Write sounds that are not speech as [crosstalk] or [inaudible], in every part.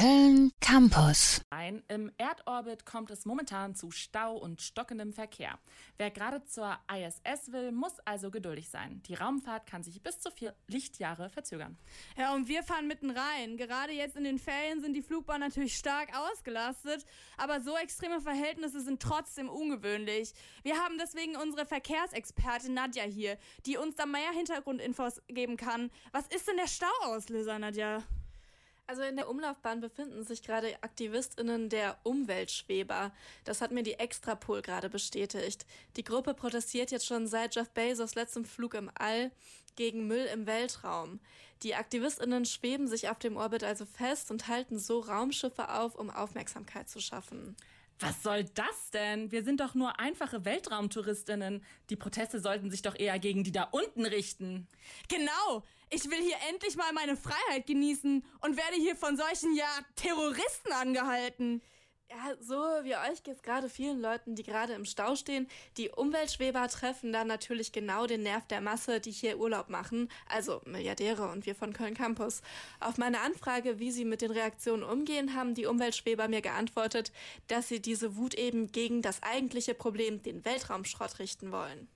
Köln Campus. Ein. Im Erdorbit kommt es momentan zu Stau und stockendem Verkehr. Wer gerade zur ISS will, muss also geduldig sein. Die Raumfahrt kann sich bis zu vier Lichtjahre verzögern. Ja, und wir fahren mitten rein. Gerade jetzt in den Ferien sind die Flugbahnen natürlich stark ausgelastet, aber so extreme Verhältnisse sind trotzdem ungewöhnlich. Wir haben deswegen unsere Verkehrsexpertin Nadja hier, die uns da mehr Hintergrundinfos geben kann. Was ist denn der Stauauslöser, Nadja? Also in der Umlaufbahn befinden sich gerade AktivistInnen der Umweltschweber. Das hat mir die Extrapol gerade bestätigt. Die Gruppe protestiert jetzt schon seit Jeff Bezos letztem Flug im All gegen Müll im Weltraum. Die AktivistInnen schweben sich auf dem Orbit also fest und halten so Raumschiffe auf, um Aufmerksamkeit zu schaffen. Was soll das denn? Wir sind doch nur einfache Weltraumtouristinnen. Die Proteste sollten sich doch eher gegen die da unten richten. Genau! Ich will hier endlich mal meine Freiheit genießen und werde hier von solchen, ja, Terroristen angehalten. Ja, so wie euch geht es gerade vielen Leuten, die gerade im Stau stehen. Die Umweltschweber treffen dann natürlich genau den Nerv der Masse, die hier Urlaub machen, also Milliardäre und wir von Köln Campus. Auf meine Anfrage, wie sie mit den Reaktionen umgehen, haben die Umweltschweber mir geantwortet, dass sie diese Wut eben gegen das eigentliche Problem, den Weltraumschrott, richten wollen.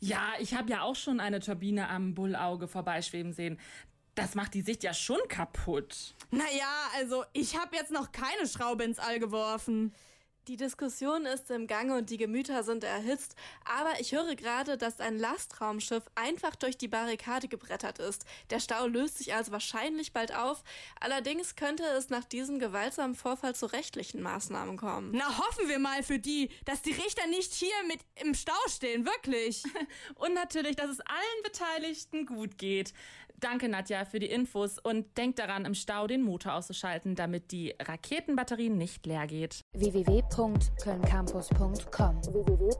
Ja, ich habe ja auch schon eine Turbine am Bullauge vorbeischweben sehen. Das macht die Sicht ja schon kaputt. Naja, also ich habe jetzt noch keine Schraube ins All geworfen. Die Diskussion ist im Gange und die Gemüter sind erhitzt, aber ich höre gerade, dass ein Lastraumschiff einfach durch die Barrikade gebrettert ist. Der Stau löst sich also wahrscheinlich bald auf. Allerdings könnte es nach diesem gewaltsamen Vorfall zu rechtlichen Maßnahmen kommen. Na, hoffen wir mal für die, dass die Richter nicht hier mit im Stau stehen, wirklich. [laughs] und natürlich, dass es allen Beteiligten gut geht. Danke, Nadja, für die Infos. Und denkt daran, im Stau den Motor auszuschalten, damit die Raketenbatterie nicht leer geht. www.kölncampus.com www